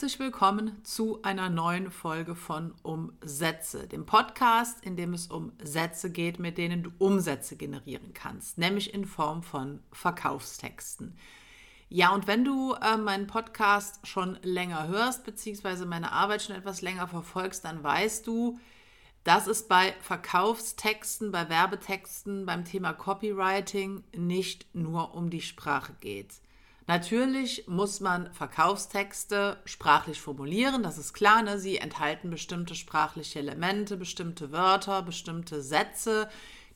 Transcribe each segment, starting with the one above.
herzlich willkommen zu einer neuen Folge von Umsätze, dem Podcast, in dem es um Sätze geht, mit denen du Umsätze generieren kannst, nämlich in Form von Verkaufstexten. Ja, und wenn du äh, meinen Podcast schon länger hörst, beziehungsweise meine Arbeit schon etwas länger verfolgst, dann weißt du, dass es bei Verkaufstexten, bei Werbetexten, beim Thema Copywriting nicht nur um die Sprache geht. Natürlich muss man Verkaufstexte sprachlich formulieren, das ist klar. Ne? Sie enthalten bestimmte sprachliche Elemente, bestimmte Wörter, bestimmte Sätze,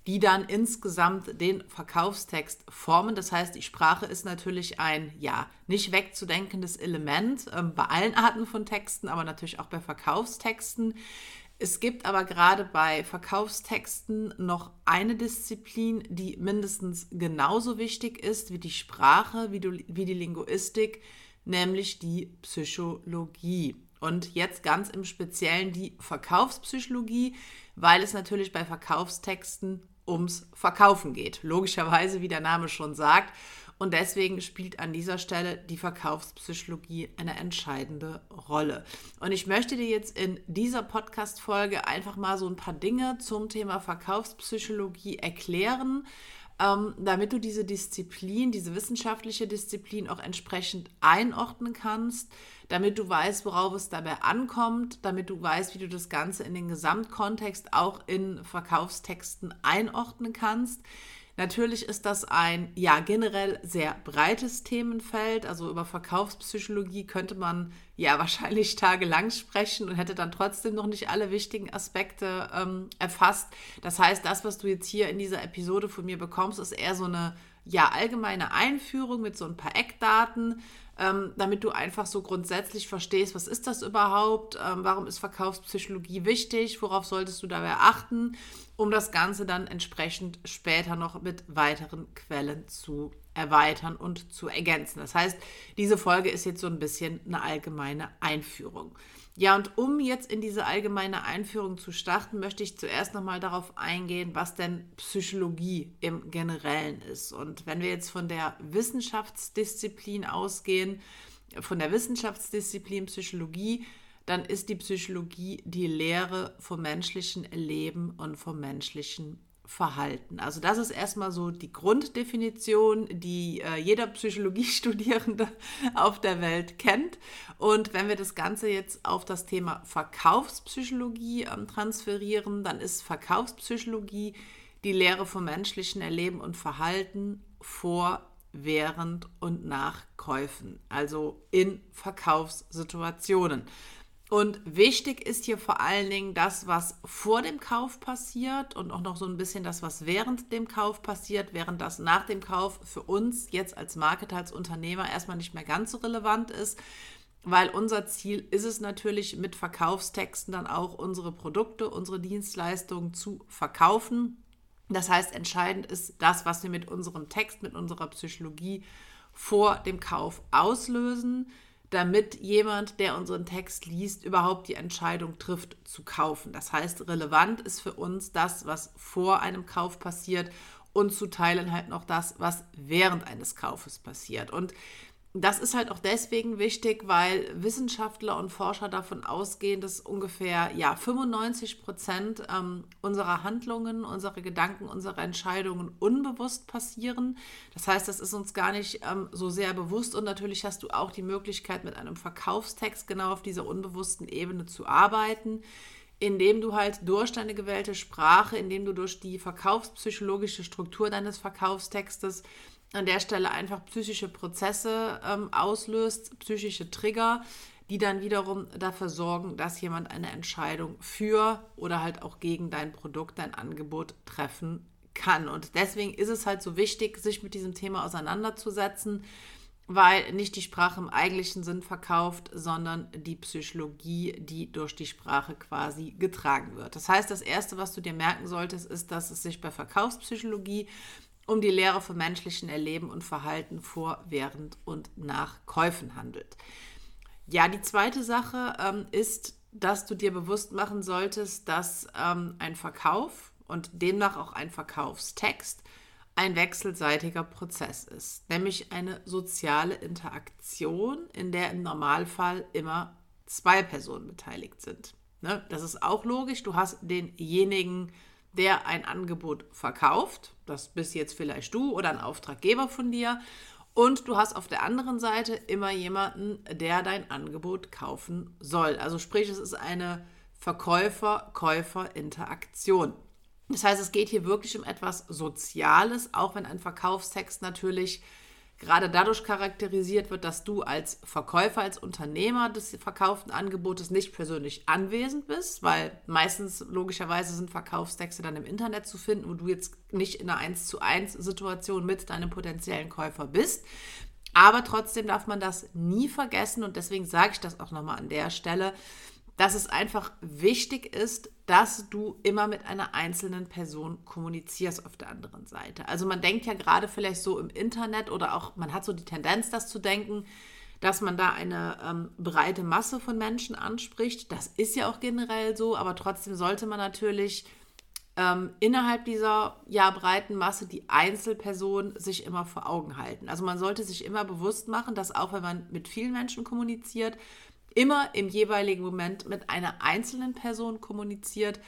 die dann insgesamt den Verkaufstext formen. Das heißt, die Sprache ist natürlich ein, ja, nicht wegzudenkendes Element äh, bei allen Arten von Texten, aber natürlich auch bei Verkaufstexten. Es gibt aber gerade bei Verkaufstexten noch eine Disziplin, die mindestens genauso wichtig ist wie die Sprache, wie, du, wie die Linguistik, nämlich die Psychologie. Und jetzt ganz im Speziellen die Verkaufspsychologie, weil es natürlich bei Verkaufstexten ums Verkaufen geht. Logischerweise, wie der Name schon sagt. Und deswegen spielt an dieser Stelle die Verkaufspsychologie eine entscheidende Rolle. Und ich möchte dir jetzt in dieser Podcast-Folge einfach mal so ein paar Dinge zum Thema Verkaufspsychologie erklären, ähm, damit du diese Disziplin, diese wissenschaftliche Disziplin auch entsprechend einordnen kannst, damit du weißt, worauf es dabei ankommt, damit du weißt, wie du das Ganze in den Gesamtkontext auch in Verkaufstexten einordnen kannst. Natürlich ist das ein ja generell sehr breites Themenfeld. Also über Verkaufspsychologie könnte man ja wahrscheinlich tagelang sprechen und hätte dann trotzdem noch nicht alle wichtigen Aspekte ähm, erfasst. Das heißt, das, was du jetzt hier in dieser Episode von mir bekommst, ist eher so eine ja allgemeine Einführung mit so ein paar Eckdaten ähm, damit du einfach so grundsätzlich verstehst, was ist das überhaupt, ähm, warum ist Verkaufspsychologie wichtig, worauf solltest du dabei achten, um das Ganze dann entsprechend später noch mit weiteren Quellen zu erweitern und zu ergänzen. Das heißt, diese Folge ist jetzt so ein bisschen eine allgemeine Einführung. Ja, und um jetzt in diese allgemeine Einführung zu starten, möchte ich zuerst nochmal darauf eingehen, was denn Psychologie im Generellen ist. Und wenn wir jetzt von der Wissenschaftsdisziplin ausgehen, von der Wissenschaftsdisziplin Psychologie, dann ist die Psychologie die Lehre vom menschlichen Leben und vom menschlichen Verhalten. Also das ist erstmal so die Grunddefinition, die äh, jeder Psychologiestudierende auf der Welt kennt. Und wenn wir das Ganze jetzt auf das Thema Verkaufspsychologie ähm, transferieren, dann ist Verkaufspsychologie die Lehre vom menschlichen Erleben und Verhalten vor, während und nach Käufen, also in Verkaufssituationen. Und wichtig ist hier vor allen Dingen das, was vor dem Kauf passiert und auch noch so ein bisschen das, was während dem Kauf passiert, während das nach dem Kauf für uns jetzt als Marketer, als Unternehmer erstmal nicht mehr ganz so relevant ist, weil unser Ziel ist es natürlich mit Verkaufstexten dann auch unsere Produkte, unsere Dienstleistungen zu verkaufen. Das heißt, entscheidend ist das, was wir mit unserem Text, mit unserer Psychologie vor dem Kauf auslösen damit jemand, der unseren Text liest, überhaupt die Entscheidung trifft zu kaufen. Das heißt, relevant ist für uns das, was vor einem Kauf passiert und zu teilen halt noch das, was während eines Kaufes passiert. Und das ist halt auch deswegen wichtig, weil Wissenschaftler und Forscher davon ausgehen, dass ungefähr ja, 95 Prozent ähm, unserer Handlungen, unserer Gedanken, unserer Entscheidungen unbewusst passieren. Das heißt, das ist uns gar nicht ähm, so sehr bewusst und natürlich hast du auch die Möglichkeit, mit einem Verkaufstext genau auf dieser unbewussten Ebene zu arbeiten indem du halt durch deine gewählte Sprache, indem du durch die verkaufspsychologische Struktur deines Verkaufstextes an der Stelle einfach psychische Prozesse ähm, auslöst, psychische Trigger, die dann wiederum dafür sorgen, dass jemand eine Entscheidung für oder halt auch gegen dein Produkt, dein Angebot treffen kann. Und deswegen ist es halt so wichtig, sich mit diesem Thema auseinanderzusetzen, weil nicht die Sprache im eigentlichen Sinn verkauft, sondern die Psychologie, die durch die Sprache quasi getragen wird. Das heißt, das Erste, was du dir merken solltest, ist, dass es sich bei Verkaufspsychologie um die Lehre vom menschlichen Erleben und Verhalten vor, während und nach Käufen handelt. Ja, die zweite Sache ähm, ist, dass du dir bewusst machen solltest, dass ähm, ein Verkauf und demnach auch ein Verkaufstext ein wechselseitiger Prozess ist, nämlich eine soziale Interaktion, in der im Normalfall immer zwei Personen beteiligt sind. Ne? Das ist auch logisch. Du hast denjenigen, der ein Angebot verkauft, das bist jetzt vielleicht du oder ein Auftraggeber von dir, und du hast auf der anderen Seite immer jemanden, der dein Angebot kaufen soll. Also sprich, es ist eine Verkäufer-Käufer-Interaktion. Das heißt, es geht hier wirklich um etwas Soziales, auch wenn ein Verkaufstext natürlich gerade dadurch charakterisiert wird, dass du als Verkäufer, als Unternehmer des verkauften Angebotes nicht persönlich anwesend bist, weil meistens logischerweise sind Verkaufstexte dann im Internet zu finden, wo du jetzt nicht in einer 1 zu 1 Situation mit deinem potenziellen Käufer bist. Aber trotzdem darf man das nie vergessen und deswegen sage ich das auch nochmal an der Stelle dass es einfach wichtig ist, dass du immer mit einer einzelnen Person kommunizierst auf der anderen Seite. Also man denkt ja gerade vielleicht so im Internet oder auch man hat so die Tendenz, das zu denken, dass man da eine ähm, breite Masse von Menschen anspricht. Das ist ja auch generell so, aber trotzdem sollte man natürlich ähm, innerhalb dieser ja, breiten Masse die Einzelperson sich immer vor Augen halten. Also man sollte sich immer bewusst machen, dass auch wenn man mit vielen Menschen kommuniziert, immer im jeweiligen Moment mit einer einzelnen Person kommuniziert.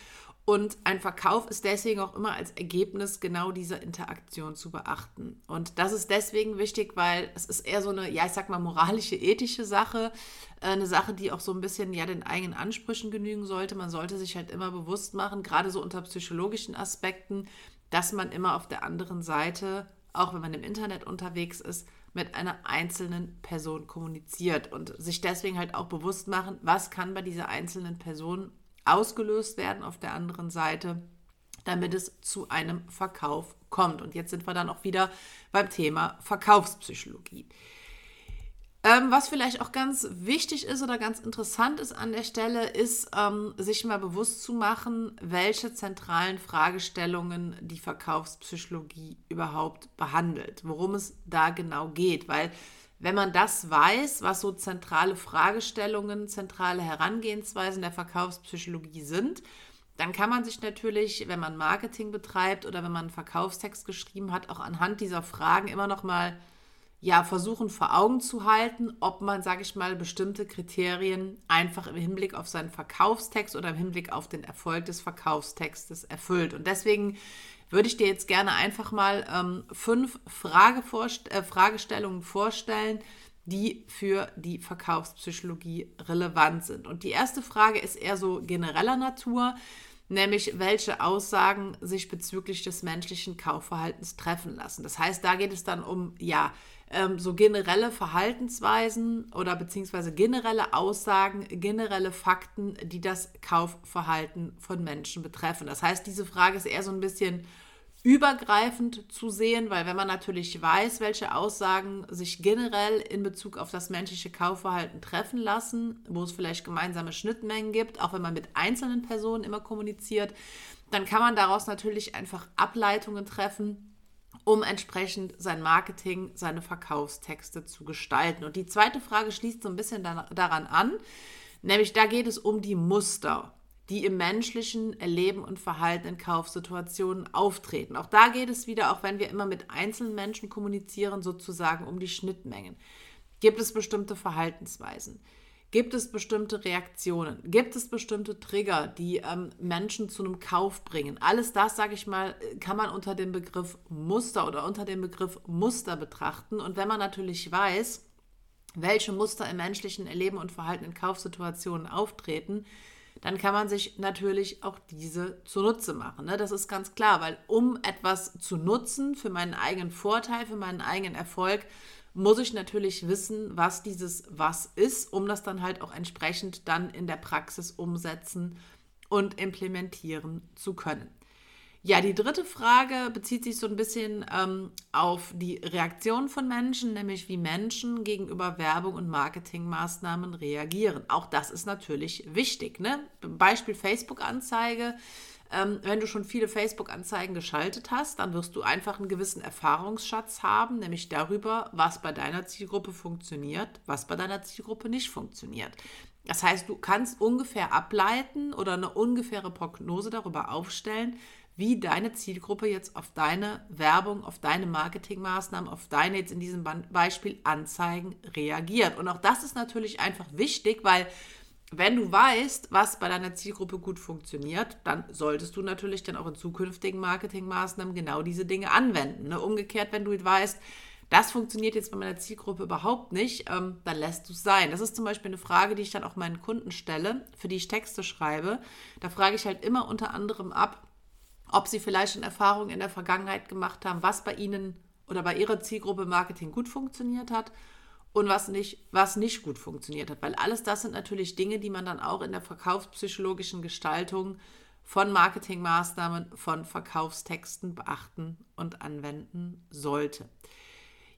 Und ein Verkauf ist deswegen auch immer als Ergebnis genau dieser Interaktion zu beachten. Und das ist deswegen wichtig, weil es ist eher so eine, ja, ich sag mal, moralische, ethische Sache. Äh, eine Sache, die auch so ein bisschen ja den eigenen Ansprüchen genügen sollte. Man sollte sich halt immer bewusst machen, gerade so unter psychologischen Aspekten, dass man immer auf der anderen Seite, auch wenn man im Internet unterwegs ist, mit einer einzelnen Person kommuniziert und sich deswegen halt auch bewusst machen, was kann bei dieser einzelnen Person ausgelöst werden auf der anderen Seite, damit es zu einem Verkauf kommt. Und jetzt sind wir dann auch wieder beim Thema Verkaufspsychologie. Ähm, was vielleicht auch ganz wichtig ist oder ganz interessant ist an der Stelle, ist, ähm, sich mal bewusst zu machen, welche zentralen Fragestellungen die Verkaufspsychologie überhaupt behandelt, worum es da genau geht. Weil wenn man das weiß, was so zentrale Fragestellungen, zentrale Herangehensweisen der Verkaufspsychologie sind, dann kann man sich natürlich, wenn man Marketing betreibt oder wenn man einen Verkaufstext geschrieben hat, auch anhand dieser Fragen immer noch mal ja, versuchen vor Augen zu halten, ob man, sage ich mal, bestimmte Kriterien einfach im Hinblick auf seinen Verkaufstext oder im Hinblick auf den Erfolg des Verkaufstextes erfüllt. Und deswegen würde ich dir jetzt gerne einfach mal ähm, fünf Frage äh, Fragestellungen vorstellen, die für die Verkaufspsychologie relevant sind. Und die erste Frage ist eher so genereller Natur nämlich welche Aussagen sich bezüglich des menschlichen Kaufverhaltens treffen lassen. Das heißt, da geht es dann um, ja, ähm, so generelle Verhaltensweisen oder beziehungsweise generelle Aussagen, generelle Fakten, die das Kaufverhalten von Menschen betreffen. Das heißt, diese Frage ist eher so ein bisschen übergreifend zu sehen, weil wenn man natürlich weiß, welche Aussagen sich generell in Bezug auf das menschliche Kaufverhalten treffen lassen, wo es vielleicht gemeinsame Schnittmengen gibt, auch wenn man mit einzelnen Personen immer kommuniziert, dann kann man daraus natürlich einfach Ableitungen treffen, um entsprechend sein Marketing, seine Verkaufstexte zu gestalten. Und die zweite Frage schließt so ein bisschen daran an, nämlich da geht es um die Muster die im menschlichen Erleben und Verhalten in Kaufsituationen auftreten. Auch da geht es wieder, auch wenn wir immer mit einzelnen Menschen kommunizieren, sozusagen um die Schnittmengen. Gibt es bestimmte Verhaltensweisen? Gibt es bestimmte Reaktionen? Gibt es bestimmte Trigger, die ähm, Menschen zu einem Kauf bringen? Alles das, sage ich mal, kann man unter dem Begriff Muster oder unter dem Begriff Muster betrachten. Und wenn man natürlich weiß, welche Muster im menschlichen Erleben und Verhalten in Kaufsituationen auftreten, dann kann man sich natürlich auch diese zunutze machen. Ne? Das ist ganz klar, weil um etwas zu nutzen für meinen eigenen Vorteil, für meinen eigenen Erfolg, muss ich natürlich wissen, was dieses Was ist, um das dann halt auch entsprechend dann in der Praxis umsetzen und implementieren zu können. Ja, die dritte Frage bezieht sich so ein bisschen ähm, auf die Reaktion von Menschen, nämlich wie Menschen gegenüber Werbung und Marketingmaßnahmen reagieren. Auch das ist natürlich wichtig. Ne? Beispiel Facebook-Anzeige. Ähm, wenn du schon viele Facebook-Anzeigen geschaltet hast, dann wirst du einfach einen gewissen Erfahrungsschatz haben, nämlich darüber, was bei deiner Zielgruppe funktioniert, was bei deiner Zielgruppe nicht funktioniert. Das heißt, du kannst ungefähr ableiten oder eine ungefähre Prognose darüber aufstellen, wie deine Zielgruppe jetzt auf deine Werbung, auf deine Marketingmaßnahmen, auf deine jetzt in diesem Beispiel Anzeigen reagiert. Und auch das ist natürlich einfach wichtig, weil wenn du weißt, was bei deiner Zielgruppe gut funktioniert, dann solltest du natürlich dann auch in zukünftigen Marketingmaßnahmen genau diese Dinge anwenden. Ne? Umgekehrt, wenn du weißt, das funktioniert jetzt bei meiner Zielgruppe überhaupt nicht, ähm, dann lässt du es sein. Das ist zum Beispiel eine Frage, die ich dann auch meinen Kunden stelle, für die ich Texte schreibe. Da frage ich halt immer unter anderem ab, ob sie vielleicht schon Erfahrungen in der Vergangenheit gemacht haben, was bei ihnen oder bei ihrer Zielgruppe Marketing gut funktioniert hat und was nicht, was nicht gut funktioniert hat. Weil alles das sind natürlich Dinge, die man dann auch in der verkaufspsychologischen Gestaltung von Marketingmaßnahmen, von Verkaufstexten beachten und anwenden sollte.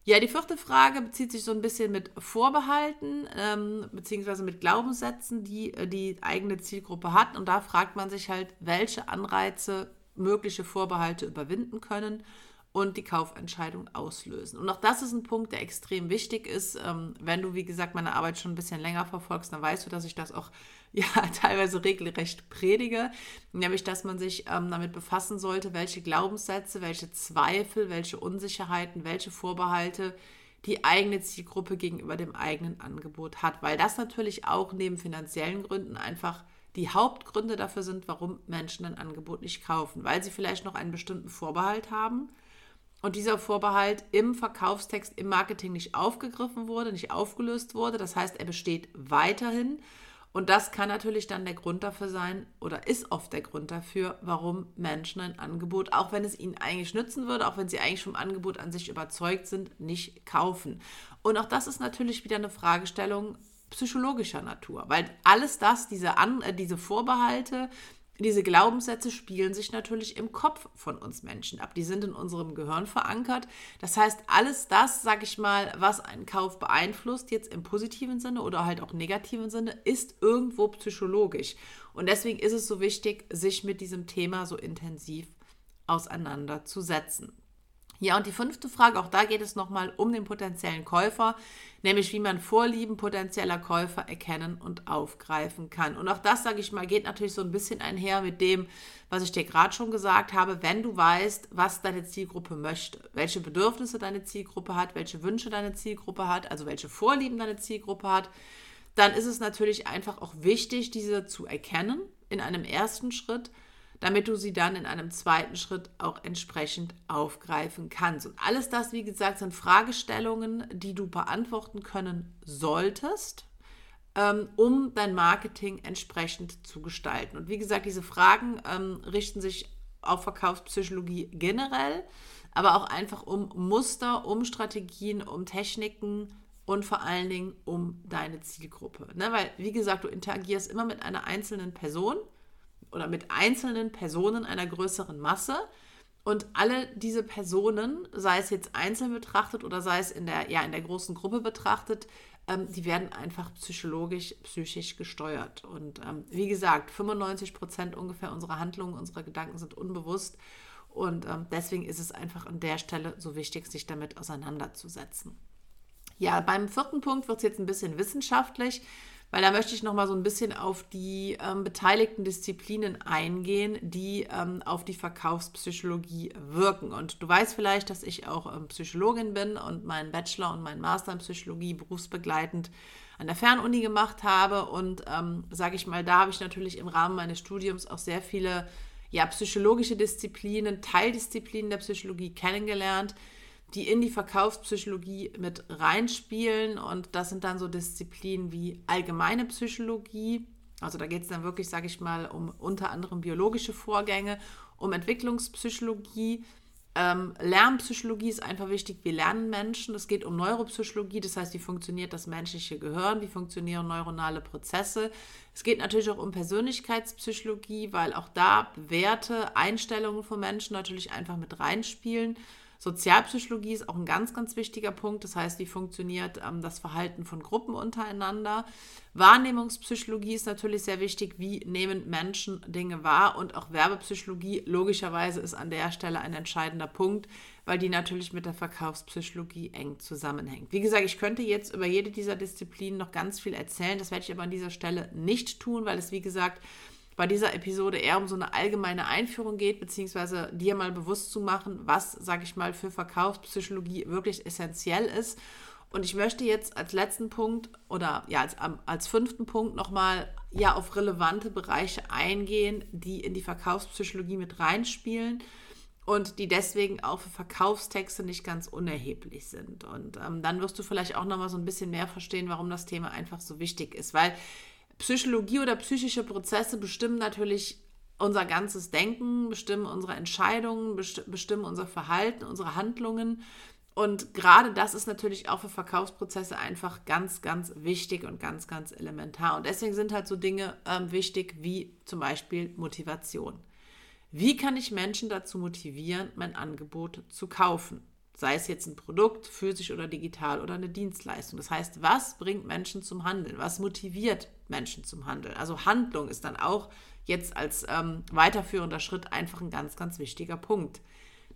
Ja, die vierte Frage bezieht sich so ein bisschen mit Vorbehalten ähm, beziehungsweise mit Glaubenssätzen, die äh, die eigene Zielgruppe hat. Und da fragt man sich halt, welche Anreize mögliche Vorbehalte überwinden können und die Kaufentscheidung auslösen. Und auch das ist ein Punkt, der extrem wichtig ist. Ähm, wenn du, wie gesagt, meine Arbeit schon ein bisschen länger verfolgst, dann weißt du, dass ich das auch ja, teilweise regelrecht predige, nämlich dass man sich ähm, damit befassen sollte, welche Glaubenssätze, welche Zweifel, welche Unsicherheiten, welche Vorbehalte die eigene Zielgruppe gegenüber dem eigenen Angebot hat, weil das natürlich auch neben finanziellen Gründen einfach die Hauptgründe dafür sind, warum Menschen ein Angebot nicht kaufen, weil sie vielleicht noch einen bestimmten Vorbehalt haben und dieser Vorbehalt im Verkaufstext, im Marketing nicht aufgegriffen wurde, nicht aufgelöst wurde. Das heißt, er besteht weiterhin. Und das kann natürlich dann der Grund dafür sein oder ist oft der Grund dafür, warum Menschen ein Angebot, auch wenn es ihnen eigentlich nützen würde, auch wenn sie eigentlich vom Angebot an sich überzeugt sind, nicht kaufen. Und auch das ist natürlich wieder eine Fragestellung psychologischer Natur, weil alles das, diese, An äh, diese Vorbehalte, diese Glaubenssätze spielen sich natürlich im Kopf von uns Menschen ab. Die sind in unserem Gehirn verankert. Das heißt, alles das, sag ich mal, was einen Kauf beeinflusst, jetzt im positiven Sinne oder halt auch negativen Sinne, ist irgendwo psychologisch. Und deswegen ist es so wichtig, sich mit diesem Thema so intensiv auseinanderzusetzen. Ja, und die fünfte Frage, auch da geht es nochmal um den potenziellen Käufer, nämlich wie man Vorlieben potenzieller Käufer erkennen und aufgreifen kann. Und auch das, sage ich mal, geht natürlich so ein bisschen einher mit dem, was ich dir gerade schon gesagt habe, wenn du weißt, was deine Zielgruppe möchte, welche Bedürfnisse deine Zielgruppe hat, welche Wünsche deine Zielgruppe hat, also welche Vorlieben deine Zielgruppe hat, dann ist es natürlich einfach auch wichtig, diese zu erkennen in einem ersten Schritt damit du sie dann in einem zweiten Schritt auch entsprechend aufgreifen kannst. Und alles das, wie gesagt, sind Fragestellungen, die du beantworten können solltest, ähm, um dein Marketing entsprechend zu gestalten. Und wie gesagt, diese Fragen ähm, richten sich auf Verkaufspsychologie generell, aber auch einfach um Muster, um Strategien, um Techniken und vor allen Dingen um deine Zielgruppe. Ne? Weil, wie gesagt, du interagierst immer mit einer einzelnen Person oder mit einzelnen Personen einer größeren Masse. Und alle diese Personen, sei es jetzt einzeln betrachtet oder sei es in der, ja, in der großen Gruppe betrachtet, ähm, die werden einfach psychologisch, psychisch gesteuert. Und ähm, wie gesagt, 95 Prozent ungefähr unserer Handlungen, unserer Gedanken sind unbewusst. Und ähm, deswegen ist es einfach an der Stelle so wichtig, sich damit auseinanderzusetzen. Ja, beim vierten Punkt wird es jetzt ein bisschen wissenschaftlich weil da möchte ich noch mal so ein bisschen auf die ähm, beteiligten Disziplinen eingehen, die ähm, auf die Verkaufspsychologie wirken. Und du weißt vielleicht, dass ich auch ähm, Psychologin bin und meinen Bachelor und meinen Master in Psychologie berufsbegleitend an der Fernuni gemacht habe. Und ähm, sage ich mal, da habe ich natürlich im Rahmen meines Studiums auch sehr viele ja, psychologische Disziplinen, Teildisziplinen der Psychologie kennengelernt die in die Verkaufspsychologie mit reinspielen. Und das sind dann so Disziplinen wie allgemeine Psychologie. Also da geht es dann wirklich, sage ich mal, um unter anderem biologische Vorgänge, um Entwicklungspsychologie. Ähm, Lernpsychologie ist einfach wichtig. Wie lernen Menschen? Es geht um Neuropsychologie, das heißt, wie funktioniert das menschliche Gehirn, wie funktionieren neuronale Prozesse. Es geht natürlich auch um Persönlichkeitspsychologie, weil auch da Werte, Einstellungen von Menschen natürlich einfach mit reinspielen. Sozialpsychologie ist auch ein ganz, ganz wichtiger Punkt. Das heißt, wie funktioniert ähm, das Verhalten von Gruppen untereinander. Wahrnehmungspsychologie ist natürlich sehr wichtig. Wie nehmen Menschen Dinge wahr? Und auch Werbepsychologie, logischerweise, ist an der Stelle ein entscheidender Punkt, weil die natürlich mit der Verkaufspsychologie eng zusammenhängt. Wie gesagt, ich könnte jetzt über jede dieser Disziplinen noch ganz viel erzählen. Das werde ich aber an dieser Stelle nicht tun, weil es, wie gesagt, bei dieser Episode eher um so eine allgemeine Einführung geht, beziehungsweise dir mal bewusst zu machen, was, sage ich mal, für Verkaufspsychologie wirklich essentiell ist. Und ich möchte jetzt als letzten Punkt oder ja, als, als fünften Punkt nochmal ja auf relevante Bereiche eingehen, die in die Verkaufspsychologie mit reinspielen und die deswegen auch für Verkaufstexte nicht ganz unerheblich sind. Und ähm, dann wirst du vielleicht auch noch mal so ein bisschen mehr verstehen, warum das Thema einfach so wichtig ist, weil Psychologie oder psychische Prozesse bestimmen natürlich unser ganzes Denken, bestimmen unsere Entscheidungen, bestimmen unser Verhalten, unsere Handlungen. Und gerade das ist natürlich auch für Verkaufsprozesse einfach ganz, ganz wichtig und ganz, ganz elementar. Und deswegen sind halt so Dinge ähm, wichtig wie zum Beispiel Motivation. Wie kann ich Menschen dazu motivieren, mein Angebot zu kaufen? Sei es jetzt ein Produkt, physisch oder digital oder eine Dienstleistung. Das heißt, was bringt Menschen zum Handeln? Was motiviert Menschen zum Handeln? Also Handlung ist dann auch jetzt als ähm, weiterführender Schritt einfach ein ganz, ganz wichtiger Punkt.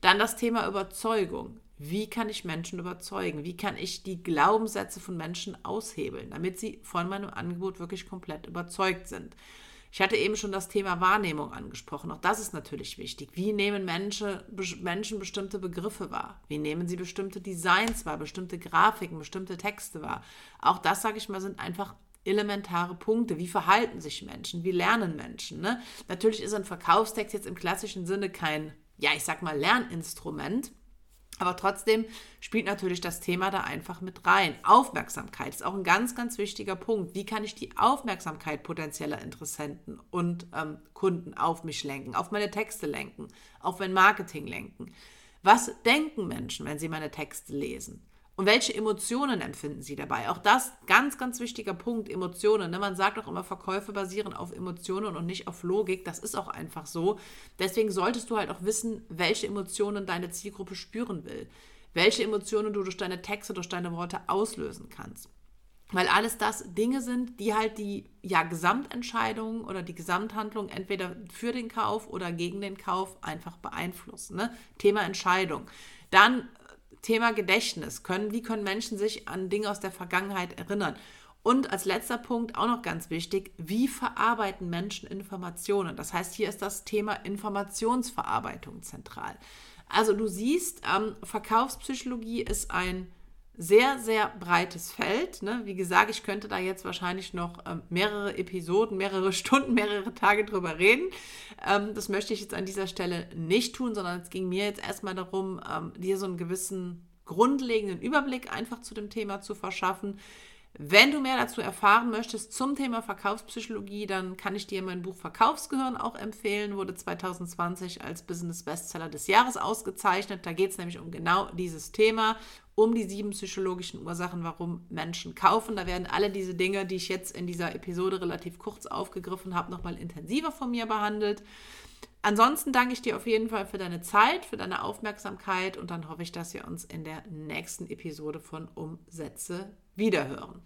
Dann das Thema Überzeugung. Wie kann ich Menschen überzeugen? Wie kann ich die Glaubenssätze von Menschen aushebeln, damit sie von meinem Angebot wirklich komplett überzeugt sind? Ich hatte eben schon das Thema Wahrnehmung angesprochen. Auch das ist natürlich wichtig. Wie nehmen Menschen, Menschen bestimmte Begriffe wahr? Wie nehmen sie bestimmte Designs wahr, bestimmte Grafiken, bestimmte Texte wahr? Auch das, sage ich mal, sind einfach elementare Punkte. Wie verhalten sich Menschen? Wie lernen Menschen? Ne? Natürlich ist ein Verkaufstext jetzt im klassischen Sinne kein, ja, ich sag mal, Lerninstrument. Aber trotzdem spielt natürlich das Thema da einfach mit rein. Aufmerksamkeit ist auch ein ganz, ganz wichtiger Punkt. Wie kann ich die Aufmerksamkeit potenzieller Interessenten und ähm, Kunden auf mich lenken, auf meine Texte lenken, auf mein Marketing lenken? Was denken Menschen, wenn sie meine Texte lesen? Und welche Emotionen empfinden Sie dabei? Auch das ganz, ganz wichtiger Punkt, Emotionen. Ne? Man sagt auch immer, Verkäufe basieren auf Emotionen und nicht auf Logik. Das ist auch einfach so. Deswegen solltest du halt auch wissen, welche Emotionen deine Zielgruppe spüren will. Welche Emotionen du durch deine Texte, durch deine Worte auslösen kannst. Weil alles das Dinge sind, die halt die ja, Gesamtentscheidung oder die Gesamthandlung entweder für den Kauf oder gegen den Kauf einfach beeinflussen. Ne? Thema Entscheidung. Dann Thema Gedächtnis. Können, wie können Menschen sich an Dinge aus der Vergangenheit erinnern? Und als letzter Punkt auch noch ganz wichtig, wie verarbeiten Menschen Informationen? Das heißt, hier ist das Thema Informationsverarbeitung zentral. Also du siehst, ähm, Verkaufspsychologie ist ein sehr, sehr breites Feld. Ne? Wie gesagt, ich könnte da jetzt wahrscheinlich noch ähm, mehrere Episoden, mehrere Stunden, mehrere Tage drüber reden. Ähm, das möchte ich jetzt an dieser Stelle nicht tun, sondern es ging mir jetzt erstmal darum, ähm, dir so einen gewissen grundlegenden Überblick einfach zu dem Thema zu verschaffen. Wenn du mehr dazu erfahren möchtest zum Thema Verkaufspsychologie, dann kann ich dir mein Buch Verkaufsgehirn auch empfehlen. Wurde 2020 als Business Bestseller des Jahres ausgezeichnet. Da geht es nämlich um genau dieses Thema, um die sieben psychologischen Ursachen, warum Menschen kaufen. Da werden alle diese Dinge, die ich jetzt in dieser Episode relativ kurz aufgegriffen habe, nochmal intensiver von mir behandelt. Ansonsten danke ich dir auf jeden Fall für deine Zeit, für deine Aufmerksamkeit und dann hoffe ich, dass wir uns in der nächsten Episode von Umsätze wiederhören.